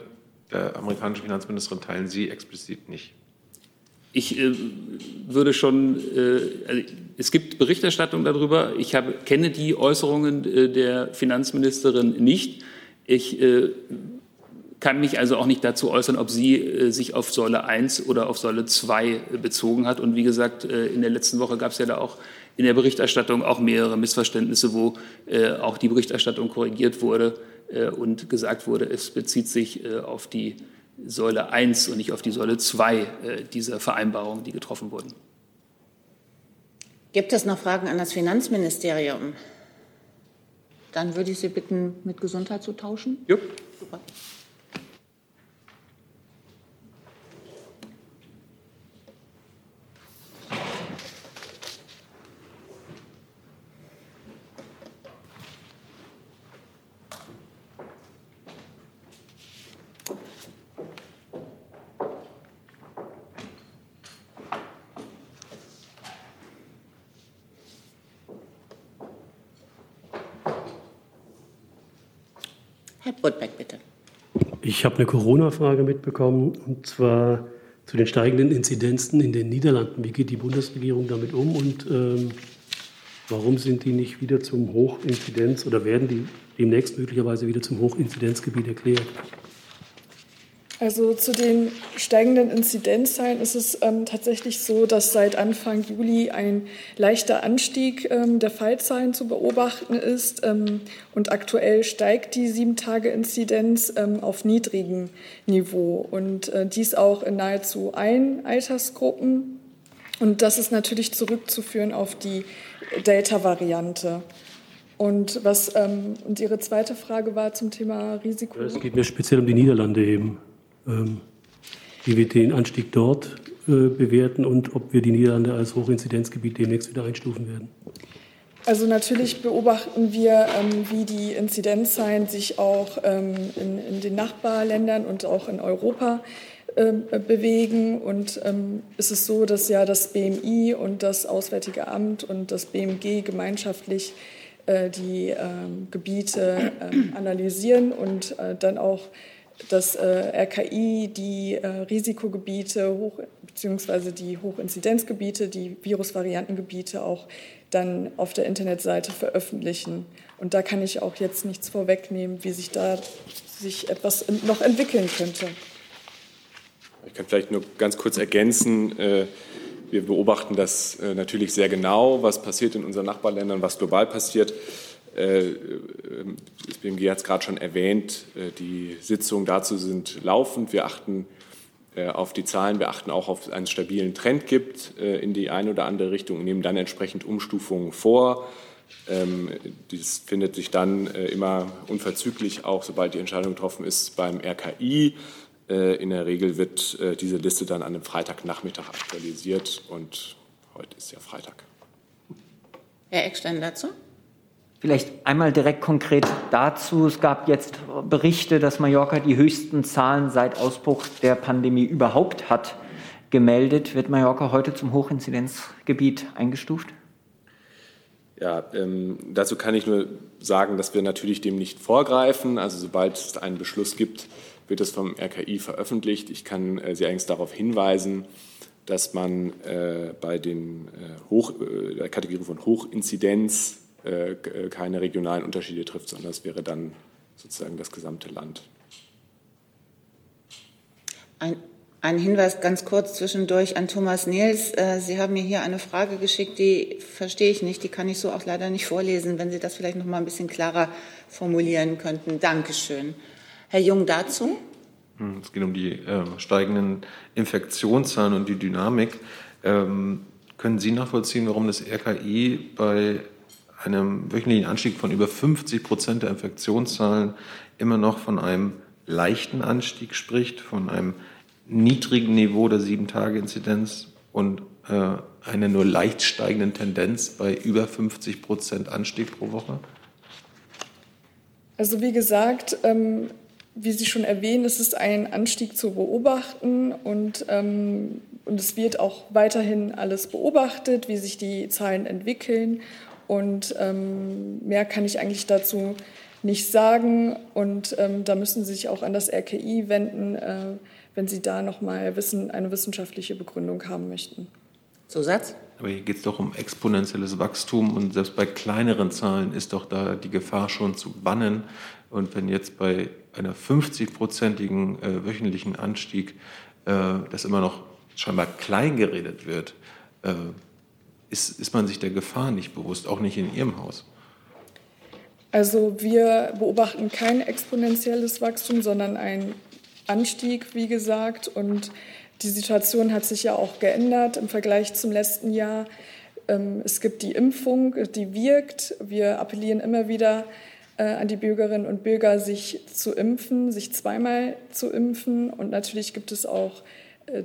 der amerikanischen Finanzministerin teilen Sie explizit nicht ich äh, würde schon, äh, also es gibt Berichterstattung darüber. Ich habe, kenne die Äußerungen äh, der Finanzministerin nicht. Ich äh, kann mich also auch nicht dazu äußern, ob sie äh, sich auf Säule 1 oder auf Säule 2 bezogen hat. Und wie gesagt, äh, in der letzten Woche gab es ja da auch in der Berichterstattung auch mehrere Missverständnisse, wo auch die Berichterstattung korrigiert wurde und gesagt wurde, es bezieht sich auf die Säule 1 und nicht auf die Säule 2 äh, dieser Vereinbarungen, die getroffen wurden. Gibt es noch Fragen an das Finanzministerium? Dann würde ich Sie bitten, mit Gesundheit zu tauschen. Ja. Super. Ich habe eine Corona-Frage mitbekommen, und zwar zu den steigenden Inzidenzen in den Niederlanden. Wie geht die Bundesregierung damit um und ähm, warum sind die nicht wieder zum Hochinzidenz oder werden die demnächst möglicherweise wieder zum Hochinzidenzgebiet erklärt? Also zu den steigenden Inzidenzzahlen ist es ähm, tatsächlich so, dass seit Anfang Juli ein leichter Anstieg ähm, der Fallzahlen zu beobachten ist. Ähm, und aktuell steigt die Sieben-Tage-Inzidenz ähm, auf niedrigem Niveau. Und äh, dies auch in nahezu allen Altersgruppen. Und das ist natürlich zurückzuführen auf die Delta-Variante. Und was ähm, und Ihre zweite Frage war zum Thema Risiko. Es geht mir speziell um die Niederlande eben ähm, wie wir den Anstieg dort äh, bewerten und ob wir die Niederlande als Hochinzidenzgebiet demnächst wieder einstufen werden? Also natürlich beobachten wir, ähm, wie die Inzidenzzahlen sich auch ähm, in, in, den Nachbarländern und auch in Europa ähm, bewegen. Und ähm, es ist so, dass ja das BMI und das Auswärtige Amt und das BMG gemeinschaftlich äh, die ähm, Gebiete ähm, analysieren und äh, dann auch das äh, RKI die äh, Risikogebiete hoch, beziehungsweise die Hochinzidenzgebiete, die Virusvariantengebiete auch dann auf der Internetseite veröffentlichen. Und da kann ich auch jetzt nichts vorwegnehmen, wie sich da sich etwas noch entwickeln könnte. Ich kann vielleicht nur ganz kurz ergänzen. Äh, wir beobachten das äh, natürlich sehr genau, was passiert in unseren Nachbarländern, was global passiert. Äh, das BMG hat es gerade schon erwähnt, die Sitzungen dazu sind laufend. Wir achten auf die Zahlen, wir achten auch auf einen stabilen Trend gibt in die eine oder andere Richtung und nehmen dann entsprechend Umstufungen vor. Ähm, dies findet sich dann immer unverzüglich, auch sobald die Entscheidung getroffen ist, beim RKI. Äh, in der Regel wird äh, diese Liste dann an einem Freitagnachmittag aktualisiert und heute ist ja Freitag. Herr Eckstein dazu? Vielleicht einmal direkt konkret dazu. Es gab jetzt Berichte, dass Mallorca die höchsten Zahlen seit Ausbruch der Pandemie überhaupt hat gemeldet. Wird Mallorca heute zum Hochinzidenzgebiet eingestuft? Ja, ähm, dazu kann ich nur sagen, dass wir natürlich dem nicht vorgreifen. Also sobald es einen Beschluss gibt, wird es vom RKI veröffentlicht. Ich kann äh, Sie eigentlich darauf hinweisen, dass man äh, bei den äh, Hoch, äh, der Kategorie von Hochinzidenz keine regionalen Unterschiede trifft, sondern es wäre dann sozusagen das gesamte Land. Ein, ein Hinweis ganz kurz zwischendurch an Thomas Nils. Sie haben mir hier eine Frage geschickt, die verstehe ich nicht, die kann ich so auch leider nicht vorlesen. Wenn Sie das vielleicht noch mal ein bisschen klarer formulieren könnten. Dankeschön. Herr Jung dazu? Hm, es geht um die äh, steigenden Infektionszahlen und die Dynamik. Ähm, können Sie nachvollziehen, warum das RKI bei einem wöchentlichen Anstieg von über 50 Prozent der Infektionszahlen immer noch von einem leichten Anstieg spricht, von einem niedrigen Niveau der Sieben-Tage-Inzidenz und äh, einer nur leicht steigenden Tendenz bei über 50 Prozent Anstieg pro Woche? Also wie gesagt, ähm, wie Sie schon erwähnen, es ist ein Anstieg zu beobachten und, ähm, und es wird auch weiterhin alles beobachtet, wie sich die Zahlen entwickeln. Und ähm, mehr kann ich eigentlich dazu nicht sagen. Und ähm, da müssen Sie sich auch an das RKI wenden, äh, wenn Sie da nochmal wissen, eine wissenschaftliche Begründung haben möchten. Zusatz? Aber hier geht es doch um exponentielles Wachstum und selbst bei kleineren Zahlen ist doch da die Gefahr schon zu bannen. Und wenn jetzt bei einer 50-prozentigen äh, wöchentlichen Anstieg äh, das immer noch scheinbar klein geredet wird, äh, ist, ist man sich der Gefahr nicht bewusst, auch nicht in Ihrem Haus. Also wir beobachten kein exponentielles Wachstum, sondern einen Anstieg, wie gesagt. Und die Situation hat sich ja auch geändert im Vergleich zum letzten Jahr. Ähm, es gibt die Impfung, die wirkt. Wir appellieren immer wieder äh, an die Bürgerinnen und Bürger, sich zu impfen, sich zweimal zu impfen. Und natürlich gibt es auch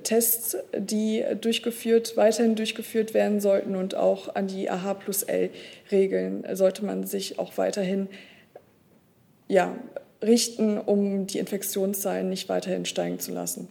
Tests, die durchgeführt, weiterhin durchgeführt werden sollten. Und auch an die AH plus L-Regeln sollte man sich auch weiterhin ja, richten, um die Infektionszahlen nicht weiterhin steigen zu lassen.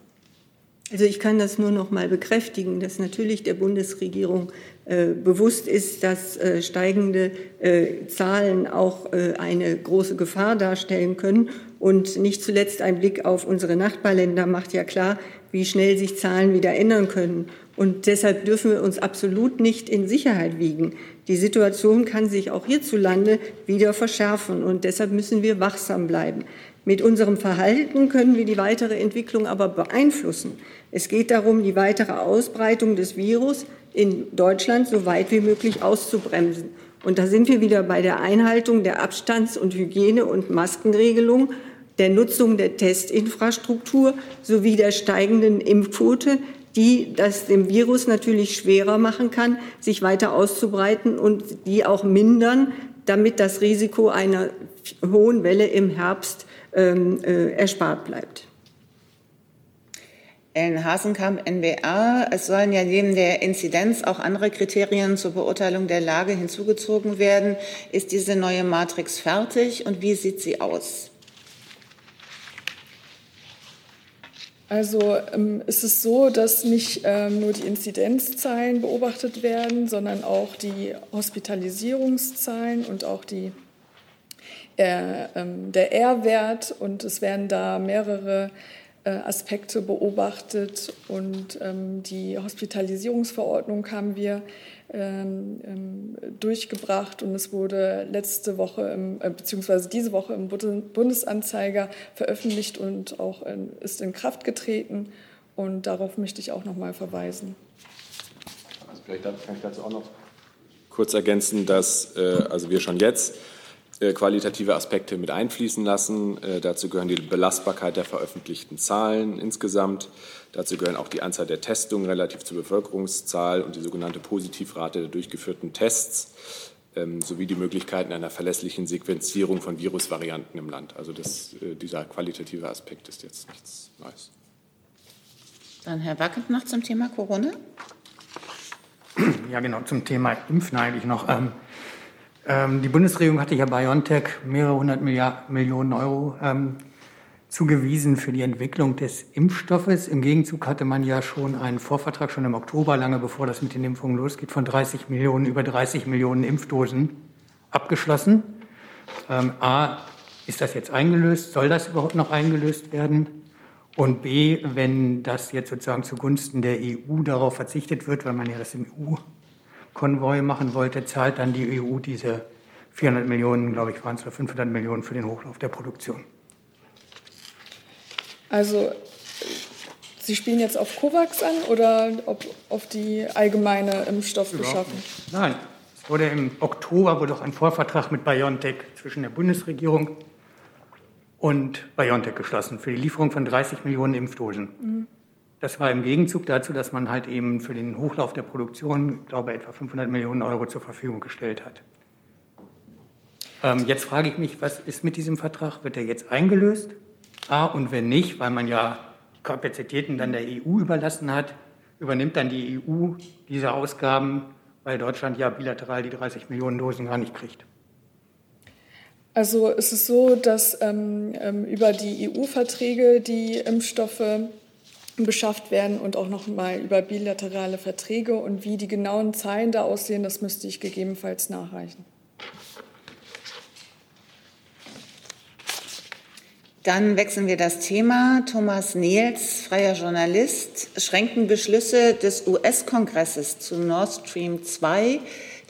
Also ich kann das nur noch mal bekräftigen, dass natürlich der Bundesregierung äh, bewusst ist, dass äh, steigende äh, Zahlen auch äh, eine große Gefahr darstellen können. Und nicht zuletzt ein Blick auf unsere Nachbarländer macht ja klar, wie schnell sich Zahlen wieder ändern können. Und deshalb dürfen wir uns absolut nicht in Sicherheit wiegen. Die Situation kann sich auch hierzulande wieder verschärfen. Und deshalb müssen wir wachsam bleiben. Mit unserem Verhalten können wir die weitere Entwicklung aber beeinflussen. Es geht darum, die weitere Ausbreitung des Virus in Deutschland so weit wie möglich auszubremsen. Und da sind wir wieder bei der Einhaltung der Abstands- und Hygiene- und Maskenregelung, der Nutzung der Testinfrastruktur sowie der steigenden Impfquote, die das dem Virus natürlich schwerer machen kann, sich weiter auszubreiten und die auch mindern, damit das Risiko einer hohen Welle im Herbst ähm, äh, erspart bleibt. Ellen Hasenkamp, NWR. Es sollen ja neben der Inzidenz auch andere Kriterien zur Beurteilung der Lage hinzugezogen werden. Ist diese neue Matrix fertig und wie sieht sie aus? Also ähm, ist es so, dass nicht ähm, nur die Inzidenzzahlen beobachtet werden, sondern auch die Hospitalisierungszahlen und auch die, äh, ähm, der R-Wert. Und es werden da mehrere äh, Aspekte beobachtet. Und ähm, die Hospitalisierungsverordnung haben wir ähm, ähm, durchgebracht und es wurde letzte Woche, im, äh, beziehungsweise diese Woche im Bundesanzeiger veröffentlicht und auch in, ist in Kraft getreten. Und darauf möchte ich auch noch mal verweisen. Also vielleicht kann ich dazu auch noch kurz ergänzen, dass äh, also wir schon jetzt qualitative Aspekte mit einfließen lassen. Äh, dazu gehören die Belastbarkeit der veröffentlichten Zahlen insgesamt. Dazu gehören auch die Anzahl der Testungen relativ zur Bevölkerungszahl und die sogenannte Positivrate der durchgeführten Tests ähm, sowie die Möglichkeiten einer verlässlichen Sequenzierung von Virusvarianten im Land. Also das, äh, dieser qualitative Aspekt ist jetzt nichts Neues. Dann Herr Wackend noch zum Thema Corona. Ja, genau, zum Thema Impfen eigentlich noch. Ähm, ähm, die Bundesregierung hatte ja BioNTech mehrere hundert Milliard, Millionen Euro ähm, zugewiesen für die Entwicklung des Impfstoffes. Im Gegenzug hatte man ja schon einen Vorvertrag, schon im Oktober, lange bevor das mit den Impfungen losgeht, von 30 Millionen, über 30 Millionen Impfdosen abgeschlossen. Ähm, A, ist das jetzt eingelöst? Soll das überhaupt noch eingelöst werden? Und B, wenn das jetzt sozusagen zugunsten der EU darauf verzichtet wird, weil man ja das im EU-Konvoi machen wollte, zahlt dann die EU diese 400 Millionen, glaube ich, waren es, oder 500 Millionen für den Hochlauf der Produktion. Also Sie spielen jetzt auf COVAX an oder ob, auf die allgemeine Impfstoffbeschaffung? Nein, es wurde im Oktober wurde auch ein Vorvertrag mit BioNTech zwischen der Bundesregierung und BioNTech geschlossen für die Lieferung von 30 Millionen Impfdosen. Mhm. Das war im Gegenzug dazu, dass man halt eben für den Hochlauf der Produktion, ich glaube, etwa 500 Millionen Euro zur Verfügung gestellt hat. Ähm, jetzt frage ich mich, was ist mit diesem Vertrag? Wird er jetzt eingelöst? A, und wenn nicht, weil man ja Kapazitäten dann der EU überlassen hat, übernimmt dann die EU diese Ausgaben, weil Deutschland ja bilateral die 30 Millionen Dosen gar nicht kriegt. Also es ist so, dass ähm, ähm über die EU-Verträge die Impfstoffe beschafft werden und auch noch mal über bilaterale Verträge. Und wie die genauen Zahlen da aussehen, das müsste ich gegebenenfalls nachreichen. Dann wechseln wir das Thema. Thomas Nehls, freier Journalist, schränken Beschlüsse des US-Kongresses zu Nord Stream 2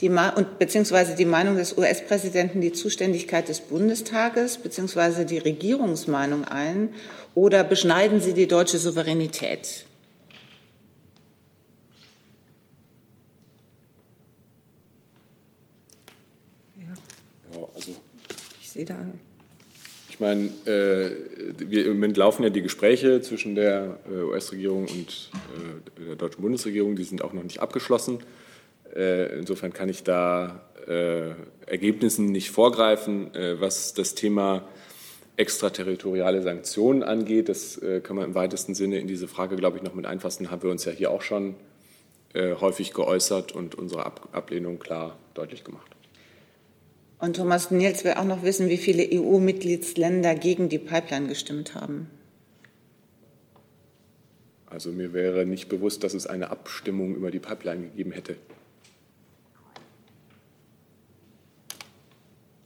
die, und, beziehungsweise die Meinung des US-Präsidenten die Zuständigkeit des Bundestages beziehungsweise die Regierungsmeinung ein oder beschneiden sie die deutsche Souveränität? Ja, also ich sehe da ich meine, äh, wir, im Moment laufen ja die Gespräche zwischen der äh, US-Regierung und äh, der deutschen Bundesregierung. Die sind auch noch nicht abgeschlossen. Äh, insofern kann ich da äh, Ergebnissen nicht vorgreifen. Äh, was das Thema extraterritoriale Sanktionen angeht, das kann man im weitesten Sinne in diese Frage, glaube ich, noch mit einfassen. Haben wir uns ja hier auch schon häufig geäußert und unsere Ab Ablehnung klar deutlich gemacht. Und Thomas Nils will auch noch wissen, wie viele EU-Mitgliedsländer gegen die Pipeline gestimmt haben. Also mir wäre nicht bewusst, dass es eine Abstimmung über die Pipeline gegeben hätte.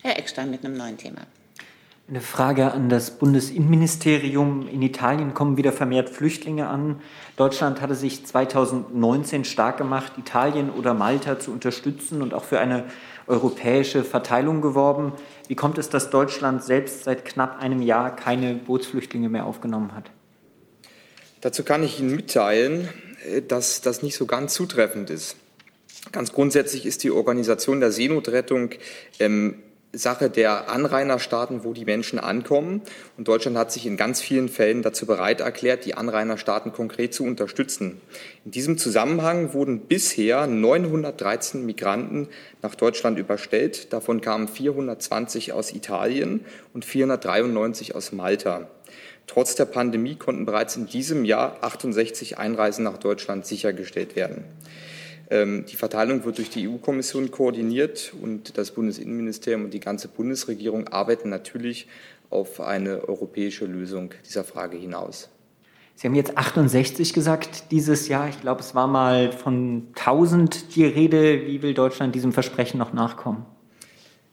Herr Eckstein mit einem neuen Thema. Eine Frage an das Bundesinnenministerium. In Italien kommen wieder vermehrt Flüchtlinge an. Deutschland hatte sich 2019 stark gemacht, Italien oder Malta zu unterstützen und auch für eine europäische Verteilung geworben. Wie kommt es, dass Deutschland selbst seit knapp einem Jahr keine Bootsflüchtlinge mehr aufgenommen hat? Dazu kann ich Ihnen mitteilen, äh, dass das nicht so ganz zutreffend ist. Ganz grundsätzlich ist die Organisation der Seenotrettung ähm, Sache der Anrainerstaaten, wo die Menschen ankommen. Und Deutschland hat sich in ganz vielen Fällen dazu bereit erklärt, die Anrainerstaaten konkret zu unterstützen. In diesem Zusammenhang wurden bisher 913 Migranten nach Deutschland überstellt. Davon kamen 420 aus Italien und 493 aus Malta. Trotz der Pandemie konnten bereits in diesem Jahr 68 Einreisen nach Deutschland sichergestellt werden. Ähm, die Verteilung wird durch die EU-Kommission koordiniert und das Bundesinnenministerium und die ganze Bundesregierung arbeiten natürlich auf eine europäische Lösung dieser Frage hinaus. Sie haben jetzt 68 gesagt dieses Jahr. Ich glaube, es war mal von 1000 die Rede. Wie will Deutschland diesem Versprechen noch nachkommen?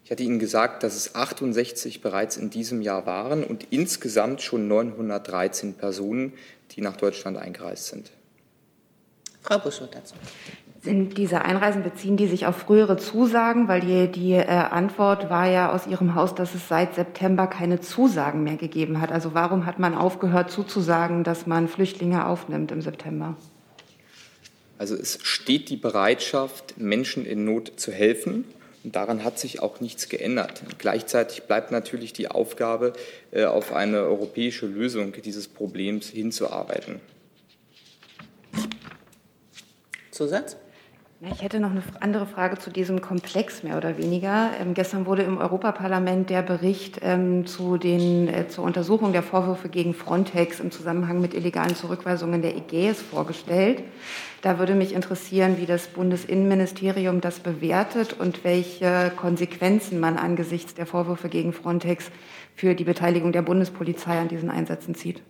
Ich hatte Ihnen gesagt, dass es 68 bereits in diesem Jahr waren und insgesamt schon 913 Personen, die nach Deutschland eingereist sind. Frau Buschow dazu. Sind diese Einreisen, beziehen die sich auf frühere Zusagen? Weil die, die äh, Antwort war ja aus Ihrem Haus, dass es seit September keine Zusagen mehr gegeben hat. Also warum hat man aufgehört zuzusagen, dass man Flüchtlinge aufnimmt im September? Also es steht die Bereitschaft, Menschen in Not zu helfen. Und daran hat sich auch nichts geändert. Gleichzeitig bleibt natürlich die Aufgabe, äh, auf eine europäische Lösung dieses Problems hinzuarbeiten. Zusatz? Ich hätte noch eine andere Frage zu diesem Komplex mehr oder weniger. Ähm, gestern wurde im Europaparlament der Bericht ähm, zu den, äh, zur Untersuchung der Vorwürfe gegen Frontex im Zusammenhang mit illegalen Zurückweisungen der Ägäis vorgestellt. Da würde mich interessieren, wie das Bundesinnenministerium das bewertet und welche Konsequenzen man angesichts der Vorwürfe gegen Frontex für die Beteiligung der Bundespolizei an diesen Einsätzen zieht.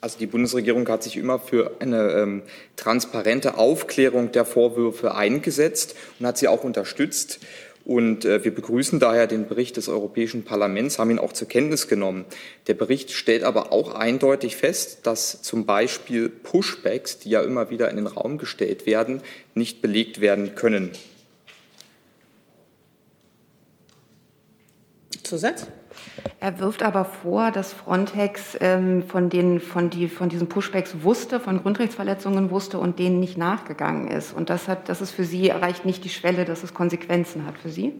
Also die Bundesregierung hat sich immer für eine ähm, transparente Aufklärung der Vorwürfe eingesetzt und hat sie auch unterstützt. Und äh, wir begrüßen daher den Bericht des Europäischen Parlaments, haben ihn auch zur Kenntnis genommen. Der Bericht stellt aber auch eindeutig fest, dass zum Beispiel Pushbacks, die ja immer wieder in den Raum gestellt werden, nicht belegt werden können. Zusatz? Er wirft aber vor, dass Frontex ähm, von, den, von, die, von diesen Pushbacks wusste, von Grundrechtsverletzungen wusste und denen nicht nachgegangen ist. Und das, hat, das ist für Sie, erreicht nicht die Schwelle, dass es Konsequenzen hat für Sie?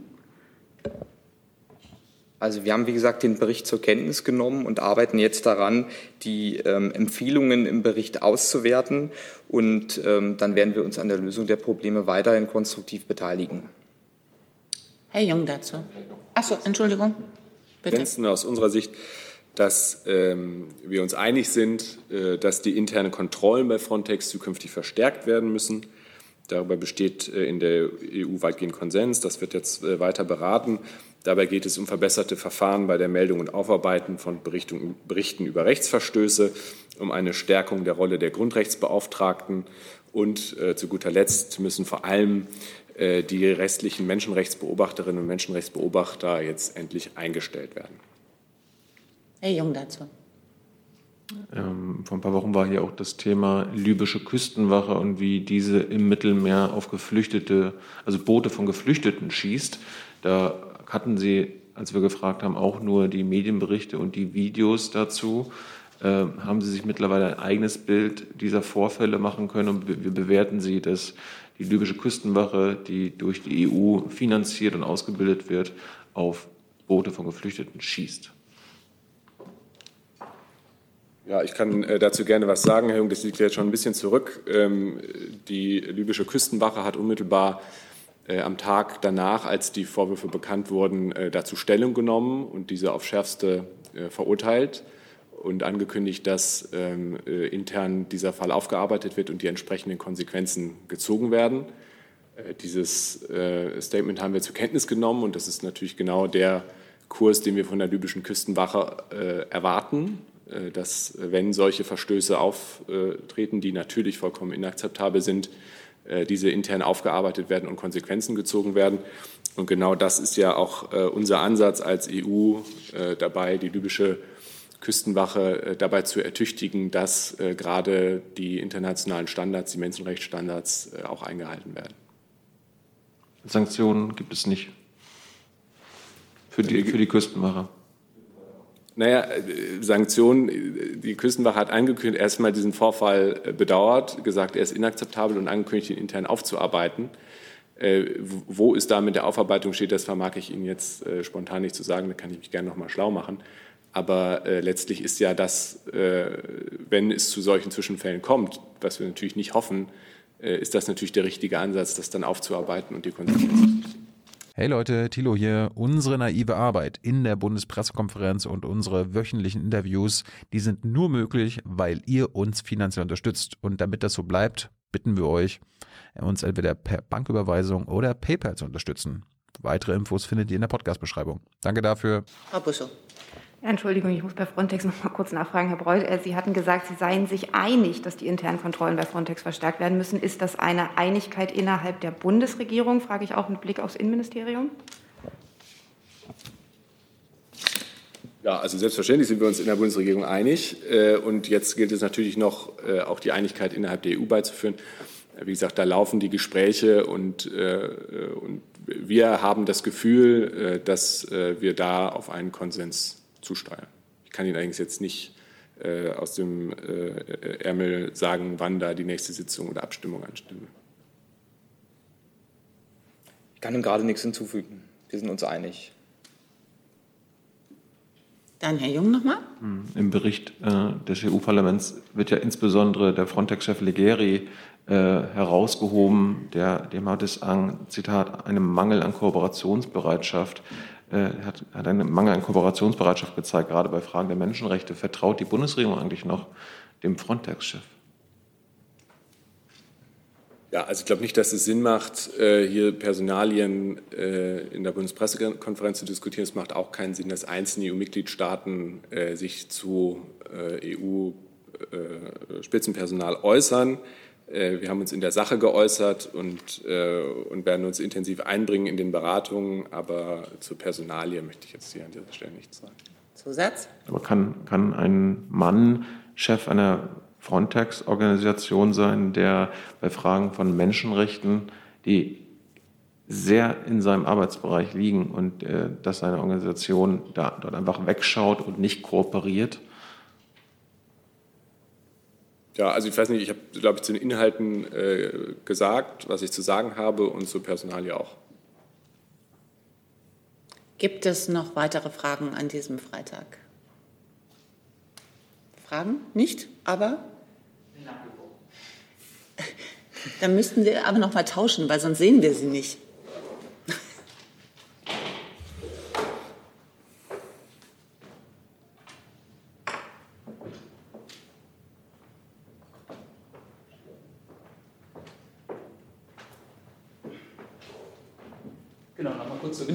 Also wir haben, wie gesagt, den Bericht zur Kenntnis genommen und arbeiten jetzt daran, die ähm, Empfehlungen im Bericht auszuwerten. Und ähm, dann werden wir uns an der Lösung der Probleme weiterhin konstruktiv beteiligen. Herr Jung dazu. Achso, Entschuldigung. Bitte. aus unserer Sicht, dass ähm, wir uns einig sind, äh, dass die internen Kontrollen bei Frontex zukünftig verstärkt werden müssen. Darüber besteht äh, in der EU weitgehend Konsens. Das wird jetzt äh, weiter beraten. Dabei geht es um verbesserte Verfahren bei der Meldung und Aufarbeiten von Berichten, Berichten über Rechtsverstöße, um eine Stärkung der Rolle der Grundrechtsbeauftragten und äh, zu guter Letzt müssen vor allem die restlichen Menschenrechtsbeobachterinnen und Menschenrechtsbeobachter jetzt endlich eingestellt werden. Herr Jung dazu. Ähm, vor ein paar Wochen war hier auch das Thema libysche Küstenwache und wie diese im Mittelmeer auf Geflüchtete, also Boote von Geflüchteten schießt. Da hatten Sie, als wir gefragt haben, auch nur die Medienberichte und die Videos dazu. Äh, haben Sie sich mittlerweile ein eigenes Bild dieser Vorfälle machen können und wie bewerten Sie das die libysche Küstenwache, die durch die EU finanziert und ausgebildet wird, auf Boote von Geflüchteten schießt. Ja, ich kann äh, dazu gerne was sagen, Herr Jung. Das liegt jetzt schon ein bisschen zurück. Ähm, die libysche Küstenwache hat unmittelbar äh, am Tag danach, als die Vorwürfe bekannt wurden, äh, dazu Stellung genommen und diese auf schärfste verurteilt und angekündigt, dass ähm, äh, intern dieser Fall aufgearbeitet wird und die entsprechenden Konsequenzen gezogen werden. Äh, dieses äh, Statement haben wir zur Kenntnis genommen und das ist natürlich genau der Kurs, den wir von der libyschen Küstenwache äh, erwarten, äh, dass wenn solche Verstöße auftreten, die natürlich vollkommen inakzeptabel sind, äh, diese intern aufgearbeitet werden und Konsequenzen gezogen werden. Und genau das ist ja auch unser Ansatz als EU dabei, die libysche Küstenwache äh, dabei zu ertüchtigen, dass äh, gerade die internationalen Standards, die Menschenrechtsstandards äh, auch eingehalten werden. Sanktionen gibt es nicht für die, für die Küstenwache. Naja, Sanktionen, die Küstenwache hat angekündigt, erstmal diesen Vorfall bedauert, gesagt, er ist inakzeptabel und angekündigt, ihn intern aufzuarbeiten. Wo es da mit der Aufarbeitung steht, das vermag ich Ihnen jetzt spontan nicht zu sagen, da kann ich mich gerne noch mal schlau machen. Aber äh, letztlich ist ja das, äh, wenn es zu solchen Zwischenfällen kommt, was wir natürlich nicht hoffen, äh, ist das natürlich der richtige Ansatz, das dann aufzuarbeiten und die Konsequenzen zu ziehen. Hey Leute, Thilo hier. Unsere naive Arbeit in der Bundespressekonferenz und unsere wöchentlichen Interviews, die sind nur möglich, weil ihr uns finanziell unterstützt. Und damit das so bleibt, bitten wir euch, uns entweder per Banküberweisung oder PayPal zu unterstützen. Weitere Infos findet ihr in der Podcast-Beschreibung. Danke dafür. Frau Buschow. Entschuldigung, ich muss bei Frontex noch mal kurz nachfragen. Herr Breuth, äh, Sie hatten gesagt, Sie seien sich einig, dass die internen Kontrollen bei Frontex verstärkt werden müssen. Ist das eine Einigkeit innerhalb der Bundesregierung, frage ich auch mit Blick aufs Innenministerium? Ja, also selbstverständlich sind wir uns in der Bundesregierung einig. Äh, und jetzt gilt es natürlich noch, äh, auch die Einigkeit innerhalb der EU beizuführen. Wie gesagt, da laufen die Gespräche und, und wir haben das Gefühl, dass wir da auf einen Konsens zusteuern. Ich kann Ihnen allerdings jetzt nicht äh, aus dem äh, Ärmel sagen, wann da die nächste Sitzung oder Abstimmung anstünde. Ich kann ihm gerade nichts hinzufügen. Wir sind uns einig. Dann Herr Jung nochmal. Hm, Im Bericht äh, des EU-Parlaments wird ja insbesondere der Frontex-Chef Leggeri äh, herausgehoben, der, dem hat es an, Zitat, einem Mangel an Kooperationsbereitschaft hat, hat einen Mangel an Kooperationsbereitschaft gezeigt, gerade bei Fragen der Menschenrechte. Vertraut die Bundesregierung eigentlich noch dem Frontex-Chef? Ja, also ich glaube nicht, dass es Sinn macht, äh, hier Personalien äh, in der Bundespressekonferenz zu diskutieren. Es macht auch keinen Sinn, dass einzelne EU-Mitgliedstaaten sich zu EU-Spitzenpersonal äußern. Äh, wir haben uns in der Sache geäußert und, äh, und werden uns intensiv einbringen in den Beratungen, aber zur Personalie möchte ich jetzt hier an dieser Stelle nichts sagen. Zusatz? Aber kann, kann ein Mann Chef einer Frontex-Organisation sein, der bei Fragen von Menschenrechten, die sehr in seinem Arbeitsbereich liegen und äh, dass seine Organisation da, dort einfach wegschaut und nicht kooperiert? Ja, also ich weiß nicht, ich habe, glaube ich, zu den Inhalten äh, gesagt, was ich zu sagen habe und zu Personal ja auch. Gibt es noch weitere Fragen an diesem Freitag? Fragen? Nicht? Aber? Dann müssten wir aber noch mal tauschen, weil sonst sehen wir sie nicht.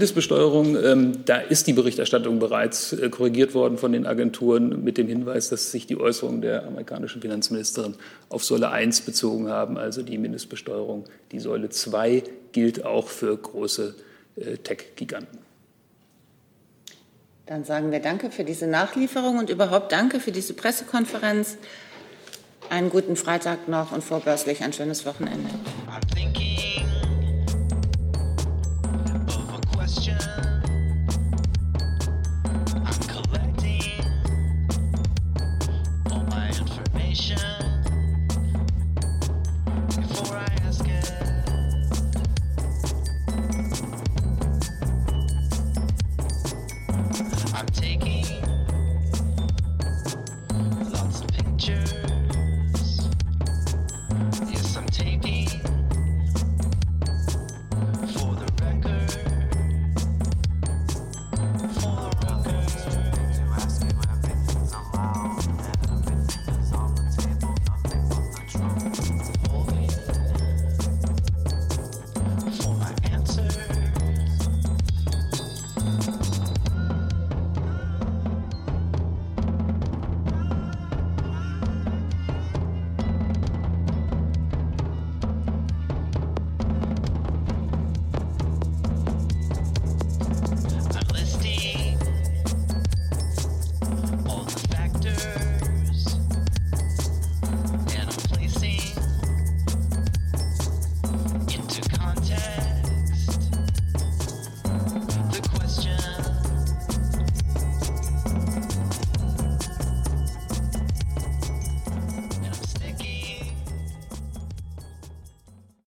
Mindestbesteuerung, ähm, da ist die Berichterstattung bereits äh, korrigiert worden von den Agenturen mit dem Hinweis, dass sich die Äußerungen der amerikanischen Finanzministerin auf Säule 1 bezogen haben, also die Mindestbesteuerung. Die Säule 2 gilt auch für große äh, Tech-Giganten. Dann sagen wir Danke für diese Nachlieferung und überhaupt Danke für diese Pressekonferenz. Einen guten Freitag noch und vorbörslich ein schönes Wochenende.